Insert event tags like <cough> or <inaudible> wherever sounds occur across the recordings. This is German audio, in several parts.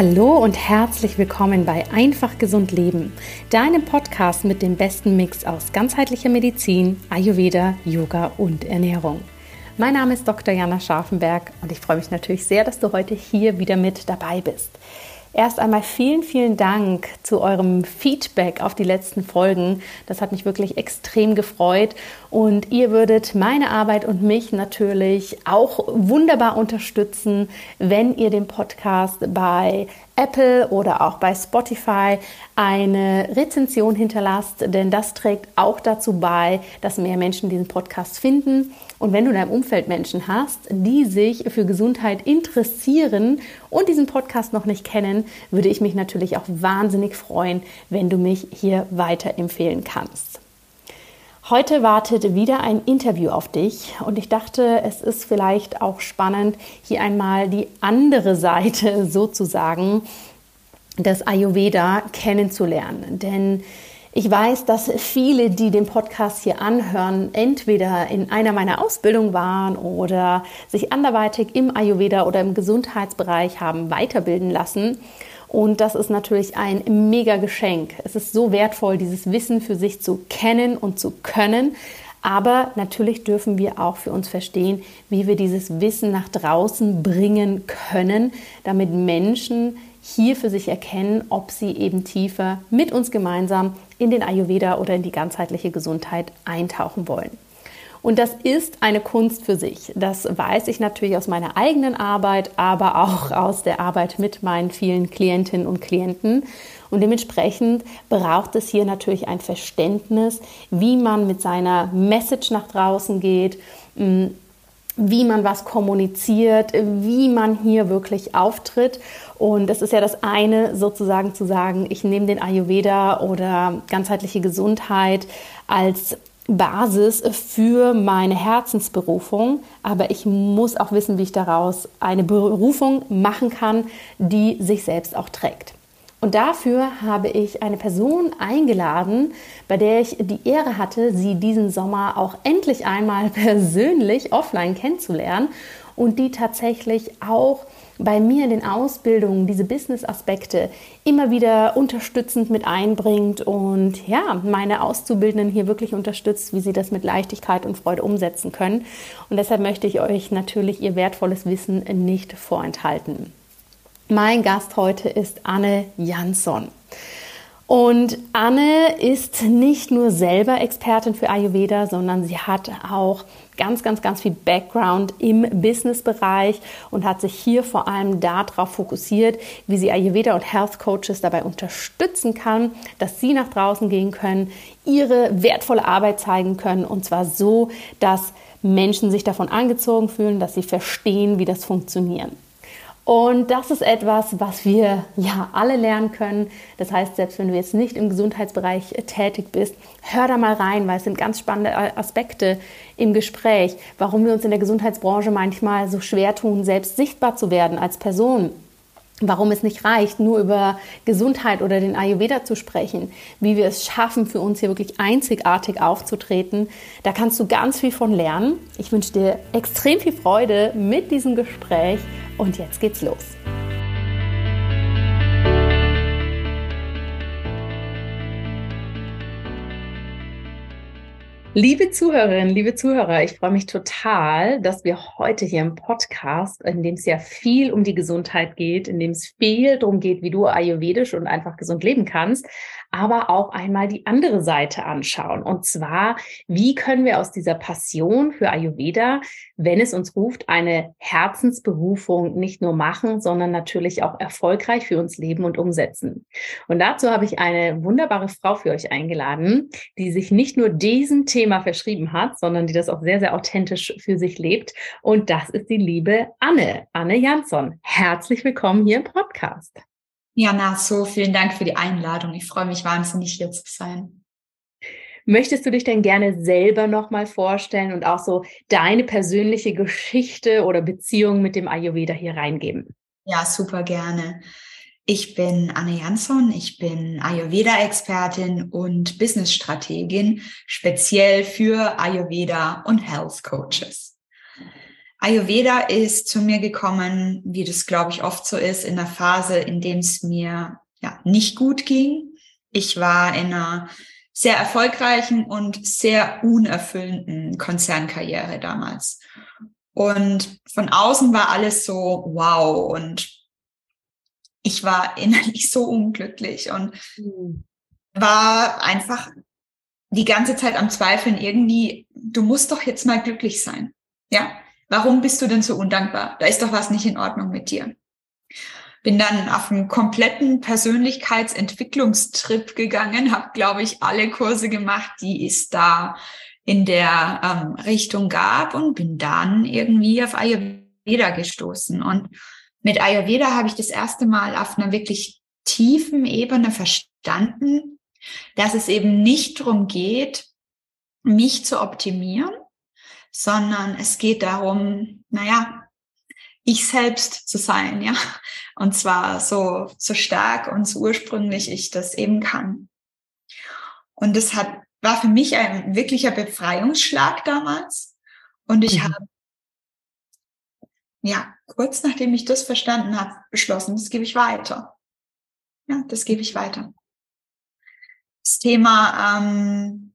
Hallo und herzlich willkommen bei Einfach Gesund Leben, deinem Podcast mit dem besten Mix aus ganzheitlicher Medizin, Ayurveda, Yoga und Ernährung. Mein Name ist Dr. Jana Scharfenberg und ich freue mich natürlich sehr, dass du heute hier wieder mit dabei bist. Erst einmal vielen, vielen Dank zu eurem Feedback auf die letzten Folgen. Das hat mich wirklich extrem gefreut und ihr würdet meine Arbeit und mich natürlich auch wunderbar unterstützen, wenn ihr den Podcast bei Apple oder auch bei Spotify eine Rezension hinterlasst, denn das trägt auch dazu bei, dass mehr Menschen diesen Podcast finden. Und wenn du in deinem Umfeld Menschen hast, die sich für Gesundheit interessieren und diesen Podcast noch nicht kennen, würde ich mich natürlich auch wahnsinnig freuen, wenn du mich hier weiterempfehlen kannst. Heute wartet wieder ein Interview auf dich und ich dachte, es ist vielleicht auch spannend, hier einmal die andere Seite <laughs> sozusagen des Ayurveda kennenzulernen. Denn ich weiß, dass viele, die den Podcast hier anhören, entweder in einer meiner Ausbildungen waren oder sich anderweitig im Ayurveda oder im Gesundheitsbereich haben weiterbilden lassen. Und das ist natürlich ein mega Geschenk. Es ist so wertvoll, dieses Wissen für sich zu kennen und zu können. Aber natürlich dürfen wir auch für uns verstehen, wie wir dieses Wissen nach draußen bringen können, damit Menschen hier für sich erkennen, ob sie eben tiefer mit uns gemeinsam in den Ayurveda oder in die ganzheitliche Gesundheit eintauchen wollen. Und das ist eine Kunst für sich. Das weiß ich natürlich aus meiner eigenen Arbeit, aber auch aus der Arbeit mit meinen vielen Klientinnen und Klienten. Und dementsprechend braucht es hier natürlich ein Verständnis, wie man mit seiner Message nach draußen geht, mm, wie man was kommuniziert, wie man hier wirklich auftritt. Und das ist ja das eine, sozusagen zu sagen, ich nehme den Ayurveda oder ganzheitliche Gesundheit als Basis für meine Herzensberufung, aber ich muss auch wissen, wie ich daraus eine Berufung machen kann, die sich selbst auch trägt. Und dafür habe ich eine Person eingeladen, bei der ich die Ehre hatte, sie diesen Sommer auch endlich einmal <laughs> persönlich offline kennenzulernen und die tatsächlich auch bei mir in den Ausbildungen diese Business-Aspekte immer wieder unterstützend mit einbringt und ja, meine Auszubildenden hier wirklich unterstützt, wie sie das mit Leichtigkeit und Freude umsetzen können. Und deshalb möchte ich euch natürlich ihr wertvolles Wissen nicht vorenthalten. Mein Gast heute ist Anne Jansson. Und Anne ist nicht nur selber Expertin für Ayurveda, sondern sie hat auch ganz, ganz, ganz viel Background im Businessbereich und hat sich hier vor allem darauf fokussiert, wie sie Ayurveda und Health Coaches dabei unterstützen kann, dass sie nach draußen gehen können, ihre wertvolle Arbeit zeigen können und zwar so, dass Menschen sich davon angezogen fühlen, dass sie verstehen, wie das funktioniert. Und das ist etwas, was wir ja alle lernen können. Das heißt, selbst wenn du jetzt nicht im Gesundheitsbereich tätig bist, hör da mal rein, weil es sind ganz spannende Aspekte im Gespräch, warum wir uns in der Gesundheitsbranche manchmal so schwer tun, selbst sichtbar zu werden als Person warum es nicht reicht, nur über Gesundheit oder den Ayurveda zu sprechen, wie wir es schaffen, für uns hier wirklich einzigartig aufzutreten. Da kannst du ganz viel von lernen. Ich wünsche dir extrem viel Freude mit diesem Gespräch und jetzt geht's los. Liebe Zuhörerinnen, liebe Zuhörer, ich freue mich total, dass wir heute hier im Podcast, in dem es ja viel um die Gesundheit geht, in dem es viel darum geht, wie du ayurvedisch und einfach gesund leben kannst, aber auch einmal die andere Seite anschauen. Und zwar, wie können wir aus dieser Passion für Ayurveda, wenn es uns ruft, eine Herzensberufung nicht nur machen, sondern natürlich auch erfolgreich für uns leben und umsetzen. Und dazu habe ich eine wunderbare Frau für euch eingeladen, die sich nicht nur diesem Thema verschrieben hat, sondern die das auch sehr, sehr authentisch für sich lebt. Und das ist die liebe Anne, Anne Jansson. Herzlich willkommen hier im Podcast. Ja, na, so vielen Dank für die Einladung. Ich freue mich wahnsinnig, hier zu sein. Möchtest du dich denn gerne selber nochmal vorstellen und auch so deine persönliche Geschichte oder Beziehung mit dem Ayurveda hier reingeben? Ja, super gerne. Ich bin Anne Jansson, ich bin Ayurveda-Expertin und Business-Strategin, speziell für Ayurveda und Health Coaches. Ayurveda ist zu mir gekommen, wie das glaube ich oft so ist, in einer Phase, in dem es mir ja nicht gut ging. Ich war in einer sehr erfolgreichen und sehr unerfüllenden Konzernkarriere damals. Und von außen war alles so wow und ich war <laughs> innerlich so unglücklich und mhm. war einfach die ganze Zeit am Zweifeln irgendwie, du musst doch jetzt mal glücklich sein. Ja, warum bist du denn so undankbar? Da ist doch was nicht in Ordnung mit dir. Bin dann auf einen kompletten Persönlichkeitsentwicklungstrip gegangen, habe, glaube ich, alle Kurse gemacht, die es da in der ähm, Richtung gab und bin dann irgendwie auf Ayurveda gestoßen. Und mit Ayurveda habe ich das erste Mal auf einer wirklich tiefen Ebene verstanden, dass es eben nicht darum geht, mich zu optimieren, sondern es geht darum, naja, ich selbst zu sein, ja. Und zwar so, so stark und so ursprünglich ich das eben kann. Und das hat, war für mich ein wirklicher Befreiungsschlag damals. Und ich mhm. habe, ja, kurz nachdem ich das verstanden habe, beschlossen, das gebe ich weiter. Ja, das gebe ich weiter. Das Thema ähm,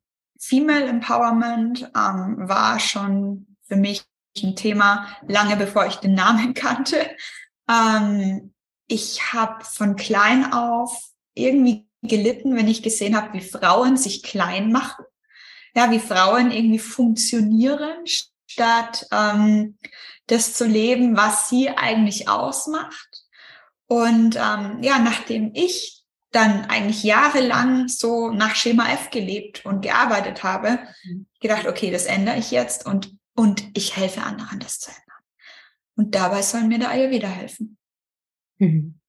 Female Empowerment ähm, war schon für mich ein Thema lange bevor ich den Namen <laughs> kannte. Ähm, ich habe von klein auf irgendwie gelitten, wenn ich gesehen habe, wie Frauen sich klein machen, ja, wie Frauen irgendwie funktionieren, statt ähm, das zu leben, was sie eigentlich ausmacht. Und ähm, ja, nachdem ich dann eigentlich jahrelang so nach Schema F gelebt und gearbeitet habe, mhm. gedacht, okay, das ändere ich jetzt und, und ich helfe anderen, das zu ändern. Und dabei soll mir der Ayurveda helfen. Mhm.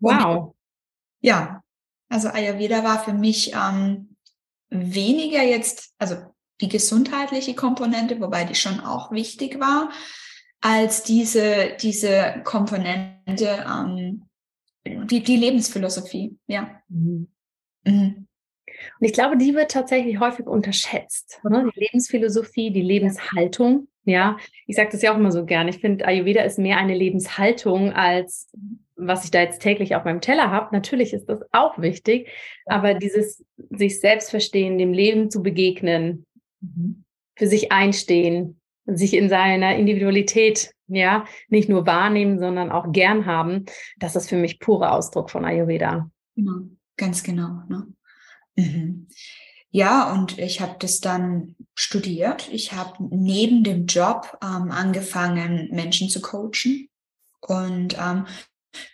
Wow. Und, ja, also Ayurveda war für mich ähm, weniger jetzt, also die gesundheitliche Komponente, wobei die schon auch wichtig war, als diese, diese Komponente, ähm, die, die Lebensphilosophie, ja. Mhm. Mhm. Und ich glaube, die wird tatsächlich häufig unterschätzt. Ne? Die Lebensphilosophie, die Lebenshaltung. Ja, ich sage das ja auch immer so gern. Ich finde, Ayurveda ist mehr eine Lebenshaltung als was ich da jetzt täglich auf meinem Teller habe. Natürlich ist das auch wichtig, aber dieses sich selbst verstehen, dem Leben zu begegnen, Mhm. für sich einstehen, sich in seiner Individualität, ja, nicht nur wahrnehmen, sondern auch gern haben. Das ist für mich purer Ausdruck von Ayurveda. Genau, ganz genau. Ne? Mhm. Ja, und ich habe das dann studiert. Ich habe neben dem Job ähm, angefangen, Menschen zu coachen und ähm,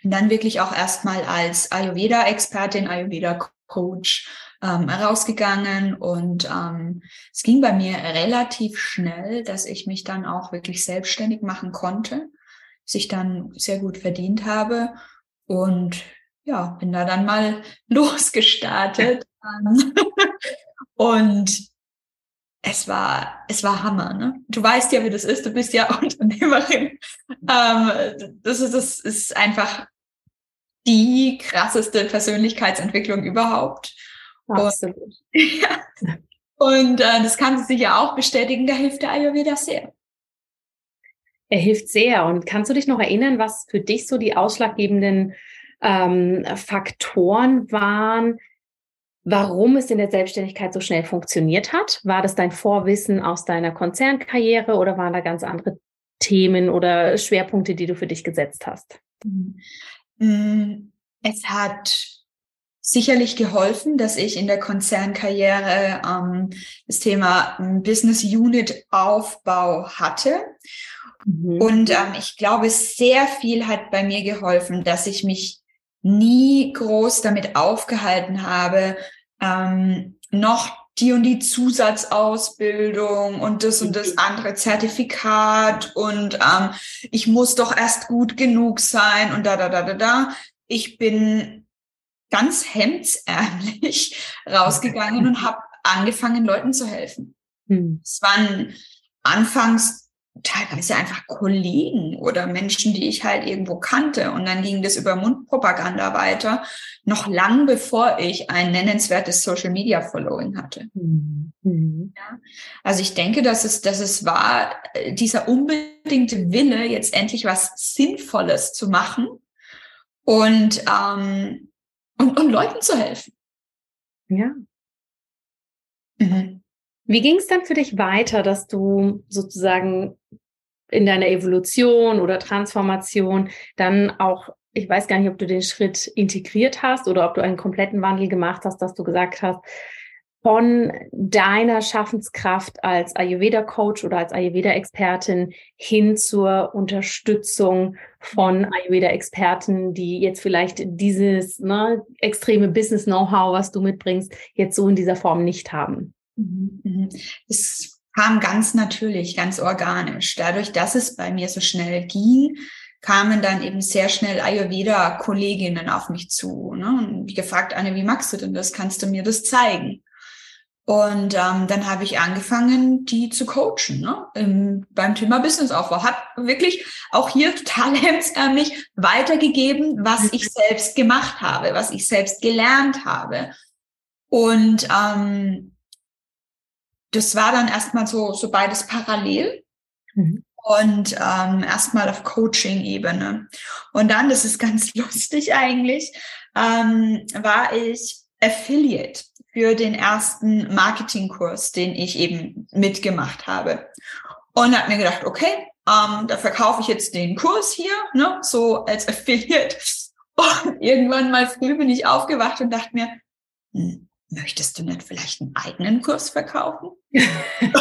dann wirklich auch erstmal als Ayurveda-Expertin, Ayurveda-Coach ähm, rausgegangen und ähm, es ging bei mir relativ schnell, dass ich mich dann auch wirklich selbstständig machen konnte, sich dann sehr gut verdient habe und ja, bin da dann mal <laughs> losgestartet <laughs> und es war, es war Hammer, ne? Du weißt ja, wie das ist. Du bist ja <laughs> Unternehmerin. Ähm, das ist, das ist einfach die krasseste Persönlichkeitsentwicklung überhaupt. Absolut. Und, <laughs> ja. Und äh, das kann sie sicher auch bestätigen, da hilft der Ayurveda sehr. Er hilft sehr. Und kannst du dich noch erinnern, was für dich so die ausschlaggebenden ähm, Faktoren waren, warum es in der Selbstständigkeit so schnell funktioniert hat? War das dein Vorwissen aus deiner Konzernkarriere oder waren da ganz andere Themen oder Schwerpunkte, die du für dich gesetzt hast? Mm, es hat sicherlich geholfen, dass ich in der Konzernkarriere ähm, das Thema ähm, Business Unit Aufbau hatte. Mhm. Und ähm, ich glaube, sehr viel hat bei mir geholfen, dass ich mich nie groß damit aufgehalten habe, ähm, noch die und die Zusatzausbildung und das und das mhm. andere Zertifikat und ähm, ich muss doch erst gut genug sein und da, da, da, da, da. Ich bin ganz hemdsärmlich <laughs> rausgegangen und habe angefangen, Leuten zu helfen. Hm. Es waren anfangs teilweise einfach Kollegen oder Menschen, die ich halt irgendwo kannte. Und dann ging das über Mundpropaganda weiter, noch lang bevor ich ein nennenswertes Social Media Following hatte. Mhm. Ja. Also ich denke, dass es, dass es war, äh, dieser unbedingte Wille, jetzt endlich was Sinnvolles zu machen und, ähm, und, und Leuten zu helfen. Ja. Mhm. Wie ging es dann für dich weiter, dass du sozusagen in deiner Evolution oder Transformation dann auch, ich weiß gar nicht, ob du den Schritt integriert hast oder ob du einen kompletten Wandel gemacht hast, dass du gesagt hast, von deiner Schaffenskraft als Ayurveda-Coach oder als Ayurveda-Expertin hin zur Unterstützung von Ayurveda-Experten, die jetzt vielleicht dieses ne, extreme Business-Know-how, was du mitbringst, jetzt so in dieser Form nicht haben. Mhm, mhm. Es kam ganz natürlich, ganz organisch. Dadurch, dass es bei mir so schnell ging, kamen dann eben sehr schnell Ayurveda-Kolleginnen auf mich zu ne? und gefragt, Anne, wie magst du denn das? Kannst du mir das zeigen? Und ähm, dann habe ich angefangen, die zu coachen ne? Im, beim Thema Businessaufbau. Hat wirklich auch hier total <laughs> hemsärmlich weitergegeben, was mhm. ich selbst gemacht habe, was ich selbst gelernt habe. Und ähm, das war dann erstmal so, so beides parallel. Mhm. Und ähm, erstmal auf Coaching-Ebene. Und dann, das ist ganz <laughs> lustig eigentlich, ähm, war ich Affiliate für den ersten Marketingkurs, den ich eben mitgemacht habe. Und habe mir gedacht, okay, ähm, da verkaufe ich jetzt den Kurs hier, ne, so als Affiliate. Und irgendwann mal früh bin ich aufgewacht und dachte mir, hm, möchtest du nicht vielleicht einen eigenen Kurs verkaufen? und,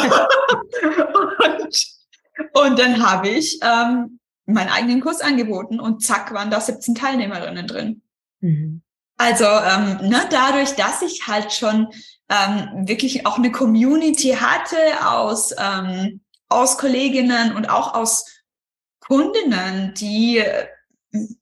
<laughs> und, dann habe ich ähm, meinen eigenen Kurs angeboten und zack waren da 17 Teilnehmerinnen drin. Mhm. Also ähm, ne, dadurch, dass ich halt schon ähm, wirklich auch eine Community hatte aus, ähm, aus Kolleginnen und auch aus Kundinnen, die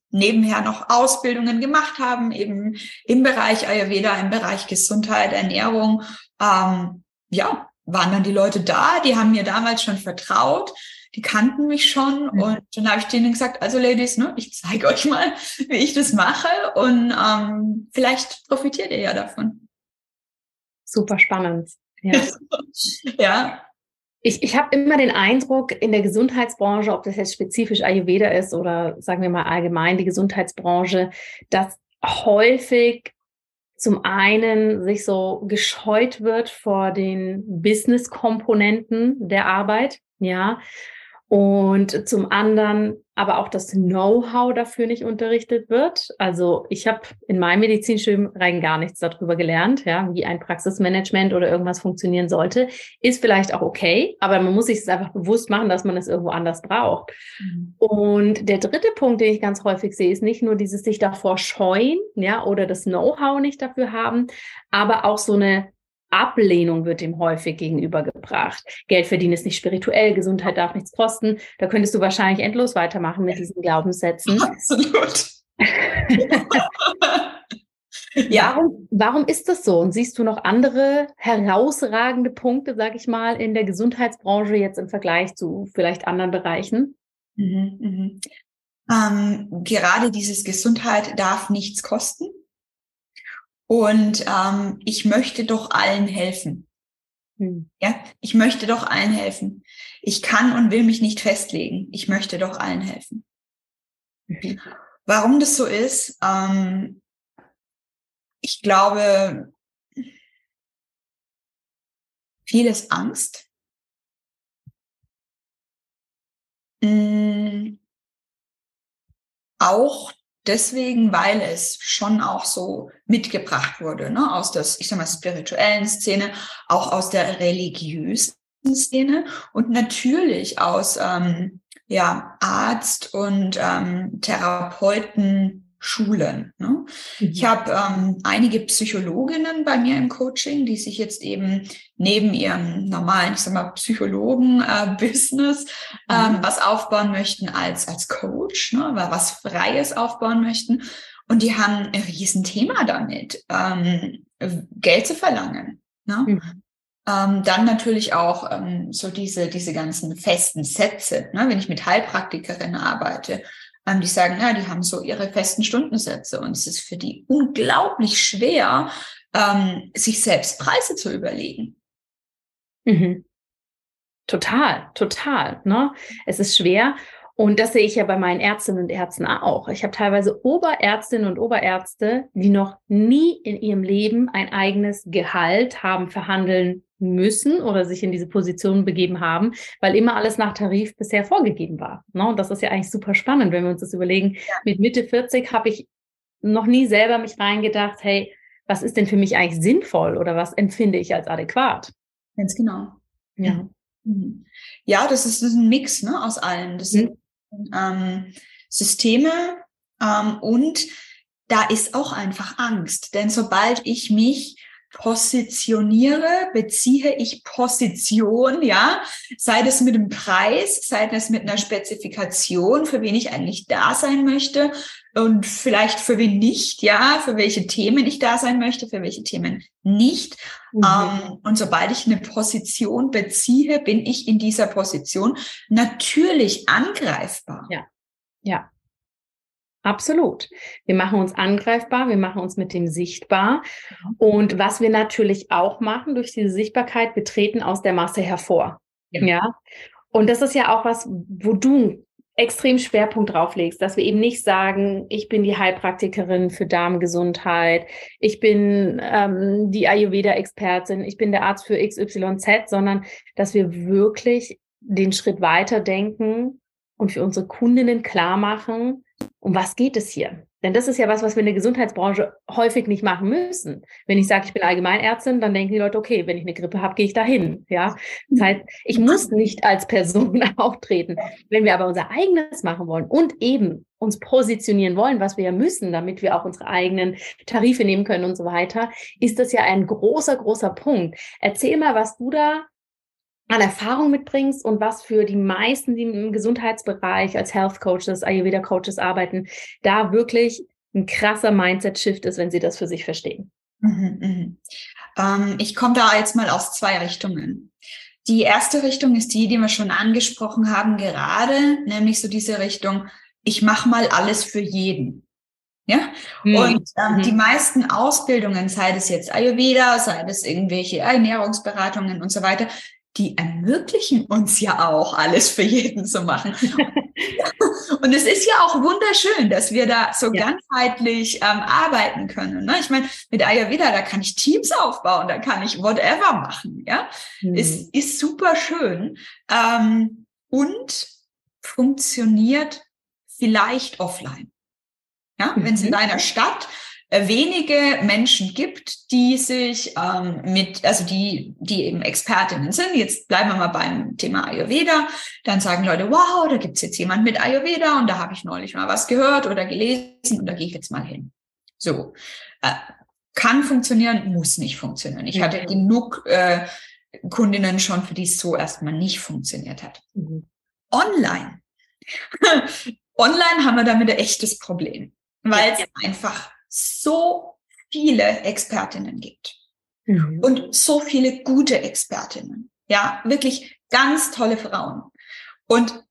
nebenher noch Ausbildungen gemacht haben, eben im Bereich Ayurveda, im Bereich Gesundheit, Ernährung. Ähm, ja, waren dann die Leute da, die haben mir damals schon vertraut, die kannten mich schon mhm. und dann habe ich denen gesagt, also Ladies, ne, ich zeige euch mal, <laughs> wie ich das mache und ähm, vielleicht profitiert ihr ja davon. Super spannend. Ja. <laughs> ja, ich, ich habe immer den Eindruck, in der Gesundheitsbranche, ob das jetzt spezifisch Ayurveda ist oder sagen wir mal allgemein die Gesundheitsbranche, dass häufig zum einen sich so gescheut wird vor den Business-Komponenten der Arbeit, ja, und zum anderen aber auch das Know-how dafür nicht unterrichtet wird. Also ich habe in meinem Medizinstudium rein gar nichts darüber gelernt, ja, wie ein Praxismanagement oder irgendwas funktionieren sollte. Ist vielleicht auch okay, aber man muss sich es einfach bewusst machen, dass man es irgendwo anders braucht. Mhm. Und der dritte Punkt, den ich ganz häufig sehe, ist nicht nur dieses sich davor scheuen, ja, oder das Know-how nicht dafür haben, aber auch so eine Ablehnung wird dem häufig gegenübergebracht. Geld verdienen ist nicht spirituell, Gesundheit darf nichts kosten. Da könntest du wahrscheinlich endlos weitermachen mit diesen Glaubenssätzen. Absolut. <laughs> ja. Warum, warum ist das so? Und siehst du noch andere herausragende Punkte, sag ich mal, in der Gesundheitsbranche jetzt im Vergleich zu vielleicht anderen Bereichen? Mhm, mhm. Ähm, gerade dieses Gesundheit darf nichts kosten. Und ähm, ich möchte doch allen helfen. Hm. Ja, ich möchte doch allen helfen. Ich kann und will mich nicht festlegen. Ich möchte doch allen helfen. Mhm. Warum das so ist, ähm, ich glaube, vieles Angst. Mhm. Auch deswegen, weil es schon auch so mitgebracht wurde, ne, aus der, ich sag mal, spirituellen Szene, auch aus der religiösen Szene und natürlich aus ähm, ja, Arzt und ähm, Therapeuten Schulen. Ne? Mhm. Ich habe ähm, einige Psychologinnen bei mir im Coaching, die sich jetzt eben neben ihrem normalen, ich sag mal, Psychologen-Business äh, ähm, mhm. was aufbauen möchten als, als Coach, ne? was Freies aufbauen möchten. Und die haben ein Riesenthema damit, ähm, Geld zu verlangen. Ne? Mhm. Ähm, dann natürlich auch ähm, so diese, diese ganzen festen Sätze. Ne? Wenn ich mit Heilpraktikerinnen arbeite, ähm, die sagen, ja, die haben so ihre festen Stundensätze und es ist für die unglaublich schwer, ähm, sich selbst Preise zu überlegen. Mhm. Total, total. Ne? Es ist schwer. Und das sehe ich ja bei meinen Ärztinnen und Ärzten auch. Ich habe teilweise Oberärztinnen und Oberärzte, die noch nie in ihrem Leben ein eigenes Gehalt haben verhandeln müssen oder sich in diese Position begeben haben, weil immer alles nach Tarif bisher vorgegeben war. Ne? Und das ist ja eigentlich super spannend, wenn wir uns das überlegen. Ja. Mit Mitte 40 habe ich noch nie selber mich reingedacht, hey, was ist denn für mich eigentlich sinnvoll oder was empfinde ich als adäquat? Ganz genau. Ja. Mhm. Ja, das ist, das ist ein Mix ne, aus allen. Das sind mhm. ähm, Systeme ähm, und da ist auch einfach Angst. Denn sobald ich mich positioniere, beziehe ich Position, ja, sei das mit dem Preis, sei das mit einer Spezifikation, für wen ich eigentlich da sein möchte und vielleicht für wen nicht, ja, für welche Themen ich da sein möchte, für welche Themen nicht. Mhm. Ähm, und sobald ich eine Position beziehe, bin ich in dieser Position natürlich angreifbar. Ja, ja. Absolut. Wir machen uns angreifbar, wir machen uns mit dem sichtbar. Mhm. Und was wir natürlich auch machen durch diese Sichtbarkeit, wir treten aus der Masse hervor. Ja. ja? Und das ist ja auch was, wo du extrem Schwerpunkt drauflegst, dass wir eben nicht sagen, ich bin die Heilpraktikerin für Darmgesundheit, ich bin ähm, die Ayurveda-Expertin, ich bin der Arzt für XYZ, sondern dass wir wirklich den Schritt weiter denken und für unsere Kundinnen klar machen, um was geht es hier? Denn das ist ja was, was wir in der Gesundheitsbranche häufig nicht machen müssen. Wenn ich sage, ich bin Allgemeinärztin, dann denken die Leute, okay, wenn ich eine Grippe habe, gehe ich dahin. Ja, das heißt, ich muss nicht als Person <laughs> auftreten. Wenn wir aber unser eigenes machen wollen und eben uns positionieren wollen, was wir ja müssen, damit wir auch unsere eigenen Tarife nehmen können und so weiter, ist das ja ein großer, großer Punkt. Erzähl mal, was du da an Erfahrung mitbringst und was für die meisten, die im Gesundheitsbereich als Health Coaches, Ayurveda Coaches arbeiten, da wirklich ein krasser Mindset-Shift ist, wenn sie das für sich verstehen. Mhm, mhm. Ähm, ich komme da jetzt mal aus zwei Richtungen. Die erste Richtung ist die, die wir schon angesprochen haben gerade, nämlich so diese Richtung, ich mache mal alles für jeden. Ja, mhm. und ähm, mhm. die meisten Ausbildungen, sei das jetzt Ayurveda, sei das irgendwelche Ernährungsberatungen und so weiter, die ermöglichen uns ja auch, alles für jeden zu machen. <laughs> und es ist ja auch wunderschön, dass wir da so ja. ganzheitlich ähm, arbeiten können. Ne? Ich meine, mit Ayurveda, da kann ich Teams aufbauen, da kann ich whatever machen. Ja, mhm. es ist super schön ähm, und funktioniert vielleicht offline. Ja, mhm. wenn es in deiner Stadt wenige Menschen gibt, die sich ähm, mit, also die, die eben Expertinnen sind. Jetzt bleiben wir mal beim Thema Ayurveda. Dann sagen Leute, wow, da gibt's jetzt jemand mit Ayurveda und da habe ich neulich mal was gehört oder gelesen und da gehe ich jetzt mal hin. So. Äh, kann funktionieren, muss nicht funktionieren. Ich mhm. hatte genug äh, Kundinnen schon, für die es so erstmal nicht funktioniert hat. Mhm. Online. <laughs> Online haben wir damit ein echtes Problem, weil es ja. einfach so viele Expertinnen gibt mhm. und so viele gute Expertinnen. Ja, wirklich ganz tolle Frauen. Und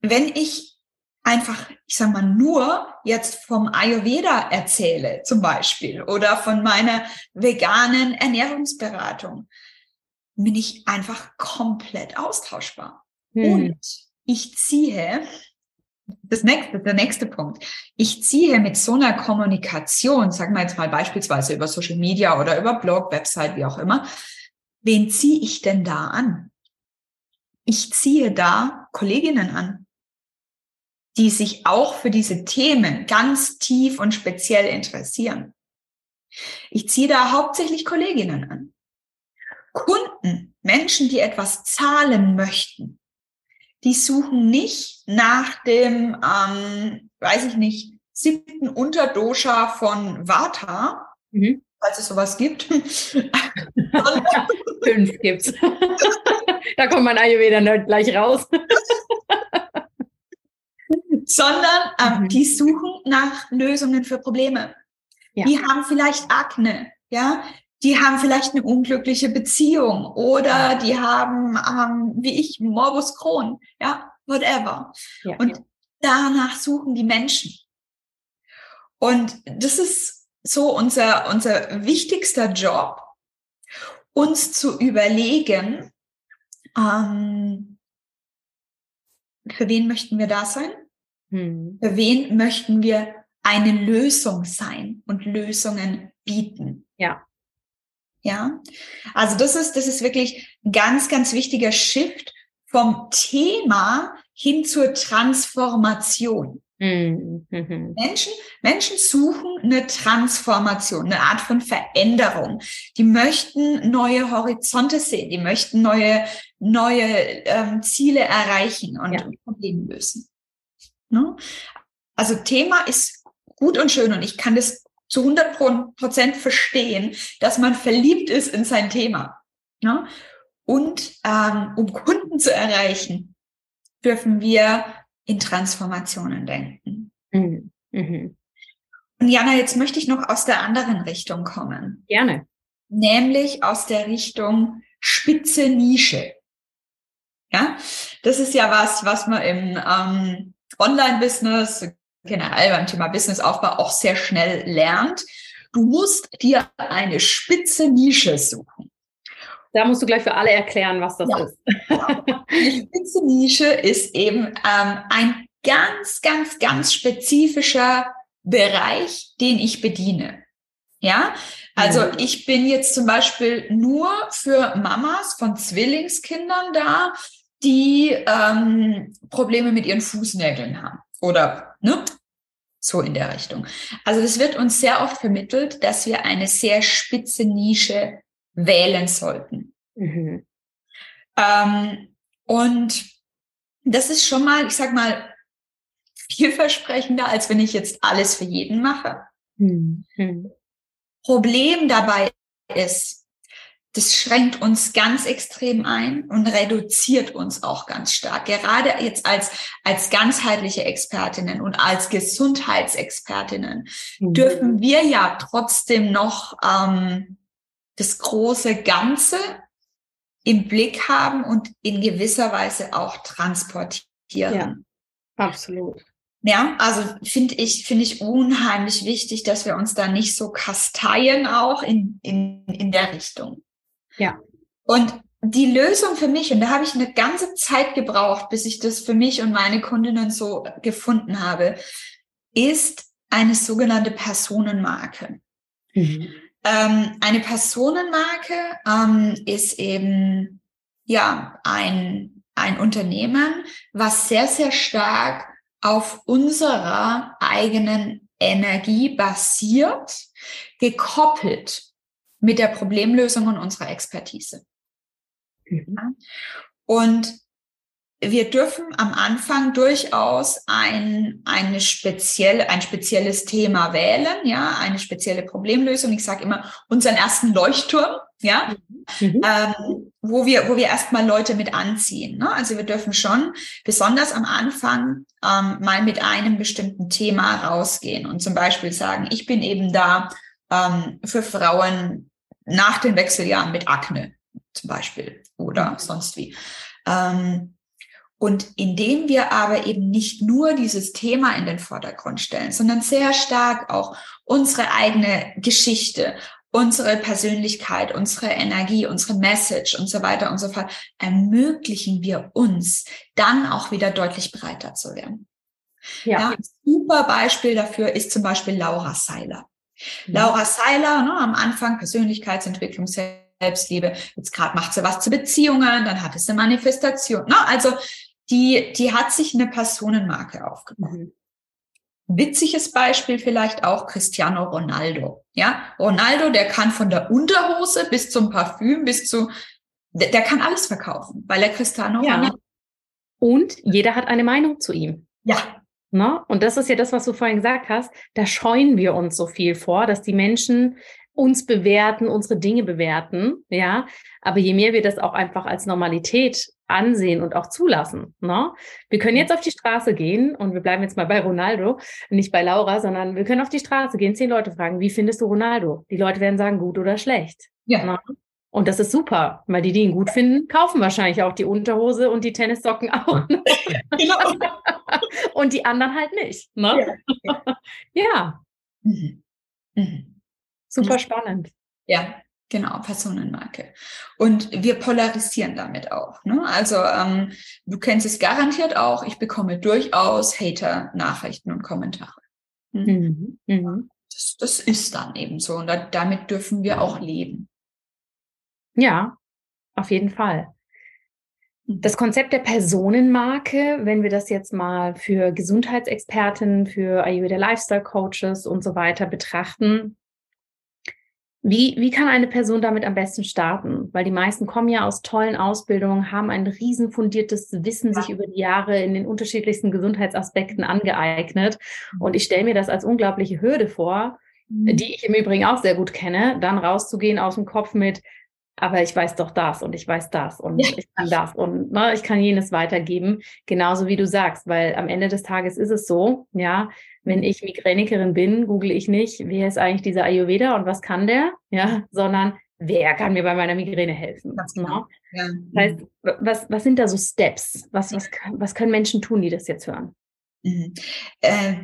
wenn ich einfach, ich sag mal, nur jetzt vom Ayurveda erzähle, zum Beispiel, oder von meiner veganen Ernährungsberatung, bin ich einfach komplett austauschbar. Mhm. Und ich ziehe das nächste, der nächste Punkt. Ich ziehe mit so einer Kommunikation, sagen wir jetzt mal beispielsweise über Social Media oder über Blog, Website, wie auch immer, wen ziehe ich denn da an? Ich ziehe da Kolleginnen an, die sich auch für diese Themen ganz tief und speziell interessieren. Ich ziehe da hauptsächlich Kolleginnen an. Kunden, Menschen, die etwas zahlen möchten, die suchen nicht nach dem, ähm, weiß ich nicht, siebten Unterdosha von Vata, mhm. falls es sowas gibt. <laughs> Fünf gibt's. <laughs> da kommt mein Ayurveda gleich raus. <laughs> Sondern ähm, mhm. die suchen nach Lösungen für Probleme. Ja. Die haben vielleicht Akne, ja, die haben vielleicht eine unglückliche Beziehung oder die haben, ähm, wie ich, Morbus Crohn, ja, whatever. Ja. Und danach suchen die Menschen. Und das ist so unser, unser wichtigster Job, uns zu überlegen, ähm, für wen möchten wir da sein? Hm. Für wen möchten wir eine Lösung sein und Lösungen bieten? Ja. Ja. Also das ist, das ist wirklich ein ganz, ganz wichtiger Shift vom Thema hin zur Transformation. Mhm. Menschen, Menschen suchen eine Transformation, eine Art von Veränderung. Die möchten neue Horizonte sehen, die möchten neue, neue ähm, Ziele erreichen und ja. Probleme lösen. Ne? Also Thema ist gut und schön und ich kann das zu 100 Prozent verstehen, dass man verliebt ist in sein Thema. Ne? Und ähm, um Kunden zu erreichen, dürfen wir in Transformationen denken. Mhm. Mhm. Und Jana, jetzt möchte ich noch aus der anderen Richtung kommen. Gerne. Nämlich aus der Richtung spitze Nische. Ja, das ist ja was, was man im ähm, Online-Business, generell beim Thema Businessaufbau auch sehr schnell lernt. Du musst dir eine spitze Nische suchen. Da musst du gleich für alle erklären, was das ja. ist. Die spitze Nische ist eben ähm, ein ganz, ganz, ganz spezifischer Bereich, den ich bediene. Ja, also mhm. ich bin jetzt zum Beispiel nur für Mamas von Zwillingskindern da, die ähm, Probleme mit ihren Fußnägeln haben oder ne, so in der Richtung. Also es wird uns sehr oft vermittelt, dass wir eine sehr spitze Nische wählen sollten. Mhm. Ähm, und das ist schon mal, ich sag mal, vielversprechender, als wenn ich jetzt alles für jeden mache. Mhm. Problem dabei ist, das schränkt uns ganz extrem ein und reduziert uns auch ganz stark. Gerade jetzt als, als ganzheitliche Expertinnen und als Gesundheitsexpertinnen mhm. dürfen wir ja trotzdem noch ähm, das große Ganze im Blick haben und in gewisser Weise auch transportieren. Ja, absolut. Ja, also finde ich, finde ich unheimlich wichtig, dass wir uns da nicht so kasteien auch in, in, in der Richtung. Ja. Und die Lösung für mich, und da habe ich eine ganze Zeit gebraucht, bis ich das für mich und meine Kundinnen so gefunden habe, ist eine sogenannte Personenmarke. Mhm. Ähm, eine Personenmarke ähm, ist eben ja ein, ein Unternehmen, was sehr, sehr stark auf unserer eigenen Energie basiert, gekoppelt mit der Problemlösung und unserer Expertise. Mhm. Und wir dürfen am Anfang durchaus ein, eine spezielle, ein spezielles Thema wählen, ja, eine spezielle Problemlösung. Ich sage immer unseren ersten Leuchtturm, ja, mhm. ähm, wo wir, wo wir erstmal Leute mit anziehen. Ne? Also wir dürfen schon besonders am Anfang ähm, mal mit einem bestimmten Thema rausgehen und zum Beispiel sagen, ich bin eben da ähm, für Frauen nach den Wechseljahren mit Akne zum Beispiel oder mhm. sonst wie. Ähm, und indem wir aber eben nicht nur dieses Thema in den Vordergrund stellen, sondern sehr stark auch unsere eigene Geschichte, unsere Persönlichkeit, unsere Energie, unsere Message und so weiter und so fort, ermöglichen wir uns dann auch wieder deutlich breiter zu werden. Ja. ja ein super Beispiel dafür ist zum Beispiel Laura Seiler. Mhm. Laura Seiler, ne, am Anfang Persönlichkeitsentwicklung, Selbstliebe, jetzt gerade macht sie was zu Beziehungen, dann hat es eine Manifestation. Ne? Also die, die hat sich eine Personenmarke aufgebaut. Mhm. Witziges Beispiel vielleicht auch Cristiano Ronaldo. Ja, Ronaldo, der kann von der Unterhose bis zum Parfüm bis zu, der, der kann alles verkaufen, weil er Cristiano ja. Ronaldo. Und jeder hat eine Meinung zu ihm. Ja. Ne? Und das ist ja das, was du vorhin gesagt hast. Da scheuen wir uns so viel vor, dass die Menschen uns bewerten, unsere Dinge bewerten, ja. Aber je mehr wir das auch einfach als Normalität ansehen und auch zulassen, ne? Wir können jetzt auf die Straße gehen und wir bleiben jetzt mal bei Ronaldo, nicht bei Laura, sondern wir können auf die Straße gehen, zehn Leute fragen, wie findest du Ronaldo? Die Leute werden sagen, gut oder schlecht. Ja. Na? Und das ist super, weil die, die ihn gut finden, kaufen wahrscheinlich auch die Unterhose und die Tennissocken auch. <laughs> genau. <laughs> und die anderen halt nicht. Ne? Ja. <laughs> ja. Mhm. Mhm. Super spannend. Ja, genau, Personenmarke. Und wir polarisieren damit auch. Ne? Also ähm, du kennst es garantiert auch, ich bekomme durchaus Hater-Nachrichten und Kommentare. Mhm. Mhm. Das, das, ist dann eben so und da, damit dürfen wir auch leben. Ja, auf jeden Fall. Mhm. Das Konzept der Personenmarke, wenn wir das jetzt mal für Gesundheitsexperten, für Ayurveda Lifestyle Coaches und so weiter betrachten, wie, wie kann eine Person damit am besten starten? Weil die meisten kommen ja aus tollen Ausbildungen, haben ein riesen fundiertes Wissen sich über die Jahre in den unterschiedlichsten Gesundheitsaspekten angeeignet. Und ich stelle mir das als unglaubliche Hürde vor, mhm. die ich im Übrigen auch sehr gut kenne, dann rauszugehen aus dem Kopf mit, aber ich weiß doch das und ich weiß das und ja. ich kann das und ne, ich kann jenes weitergeben, genauso wie du sagst, weil am Ende des Tages ist es so, ja, wenn ich Migränikerin bin, google ich nicht, wer ist eigentlich dieser Ayurveda und was kann der, ja, sondern wer kann mir bei meiner Migräne helfen. Ne? Genau. Ja. Das heißt, was, was sind da so Steps? Was, was, was können Menschen tun, die das jetzt hören? Mhm. Äh,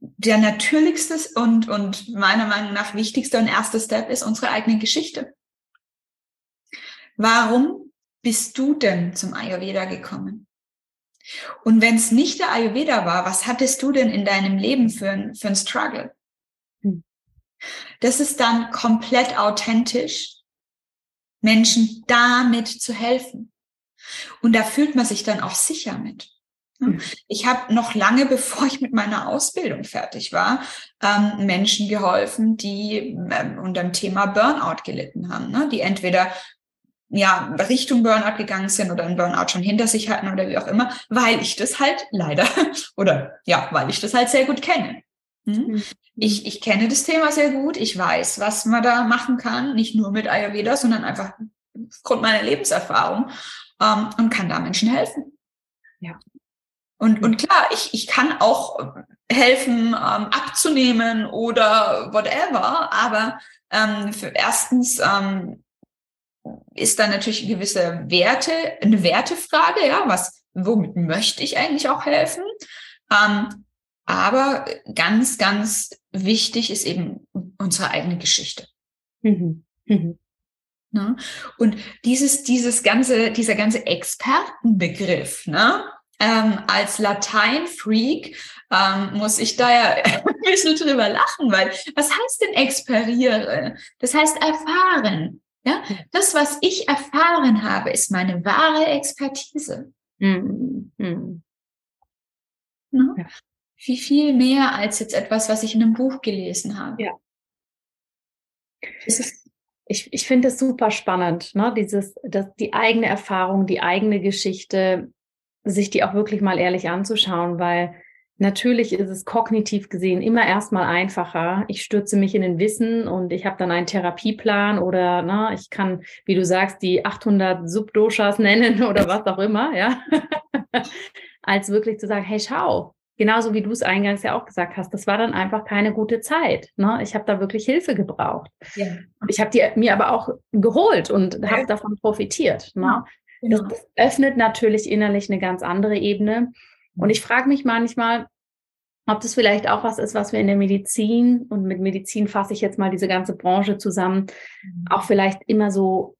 der natürlichste und, und meiner Meinung nach wichtigste und erste Step ist unsere eigene Geschichte. Warum bist du denn zum Ayurveda gekommen? Und wenn es nicht der Ayurveda war, was hattest du denn in deinem Leben für ein, für ein Struggle? Hm. Das ist dann komplett authentisch, Menschen damit zu helfen. Und da fühlt man sich dann auch sicher mit. Hm. Ich habe noch lange, <laughs> bevor ich mit meiner Ausbildung fertig war, ähm, Menschen geholfen, die ähm, unter dem Thema Burnout gelitten haben, ne? die entweder ja, Richtung Burnout gegangen sind oder ein Burnout schon hinter sich hatten oder wie auch immer, weil ich das halt leider <laughs> oder ja, weil ich das halt sehr gut kenne. Hm? Mhm. Ich, ich kenne das Thema sehr gut. Ich weiß, was man da machen kann, nicht nur mit Ayurveda, sondern einfach aufgrund meiner Lebenserfahrung ähm, und kann da Menschen helfen. Ja. Und, und klar, ich, ich kann auch helfen, ähm, abzunehmen oder whatever, aber ähm, für erstens ähm, ist dann natürlich gewisse Werte, eine Wertefrage, ja, was, womit möchte ich eigentlich auch helfen? Ähm, aber ganz, ganz wichtig ist eben unsere eigene Geschichte. Mhm. Mhm. Ne? Und dieses, dieses ganze, dieser ganze Expertenbegriff, ne? Ähm, als Latein-Freak ähm, muss ich da ja <laughs> ein bisschen drüber lachen, weil was heißt denn experiere? Das heißt erfahren. Ja, das, was ich erfahren habe, ist meine wahre Expertise. Mhm. Mhm. Ne? Ja. Wie viel mehr als jetzt etwas, was ich in einem Buch gelesen habe. Ja. ich ich finde es super spannend, ne? Dieses, das, die eigene Erfahrung, die eigene Geschichte, sich die auch wirklich mal ehrlich anzuschauen, weil Natürlich ist es kognitiv gesehen immer erstmal einfacher. Ich stürze mich in den Wissen und ich habe dann einen Therapieplan oder na, ich kann, wie du sagst, die 800 Subdoshas <laughs> nennen oder was auch immer, ja, <laughs> als wirklich zu sagen, hey, schau, genauso wie du es eingangs ja auch gesagt hast, das war dann einfach keine gute Zeit. Ne? Ich habe da wirklich Hilfe gebraucht. Ja. Ich habe die mir aber auch geholt und ja. habe davon profitiert. Ne? Genau. Das, das öffnet natürlich innerlich eine ganz andere Ebene. Und ich frage mich manchmal, ob das vielleicht auch was ist, was wir in der Medizin, und mit Medizin fasse ich jetzt mal diese ganze Branche zusammen, mhm. auch vielleicht immer so